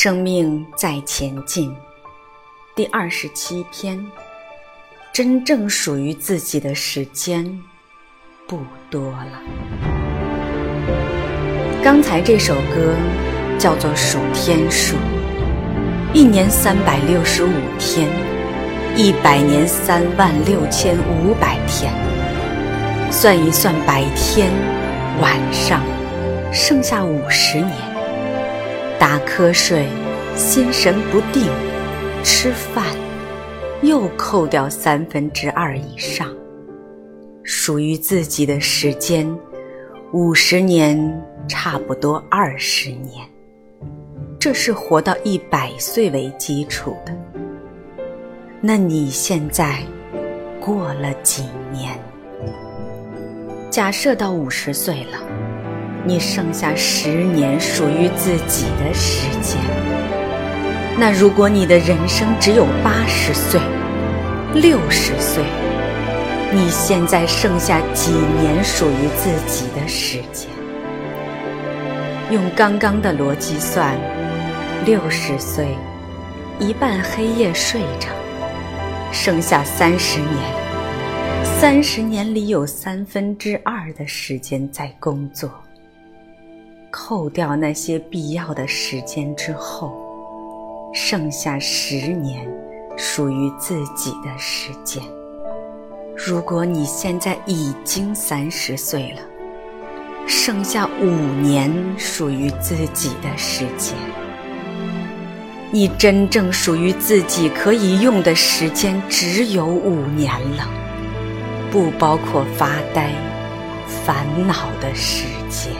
生命在前进，第二十七篇。真正属于自己的时间不多了。刚才这首歌叫做《数天数》，一年三百六十五天，一百年三万六千五百天。算一算白天、晚上，剩下五十年。打瞌睡，心神不定，吃饭。又扣掉三分之二以上，属于自己的时间，五十年差不多二十年，这是活到一百岁为基础的。那你现在过了几年？假设到五十岁了，你剩下十年属于自己的时间。那如果你的人生只有八十岁、六十岁，你现在剩下几年属于自己的时间？用刚刚的逻辑算，六十岁，一半黑夜睡着，剩下三十年。三十年里有三分之二的时间在工作，扣掉那些必要的时间之后。剩下十年属于自己的时间。如果你现在已经三十岁了，剩下五年属于自己的时间。你真正属于自己可以用的时间只有五年了，不包括发呆、烦恼的时间。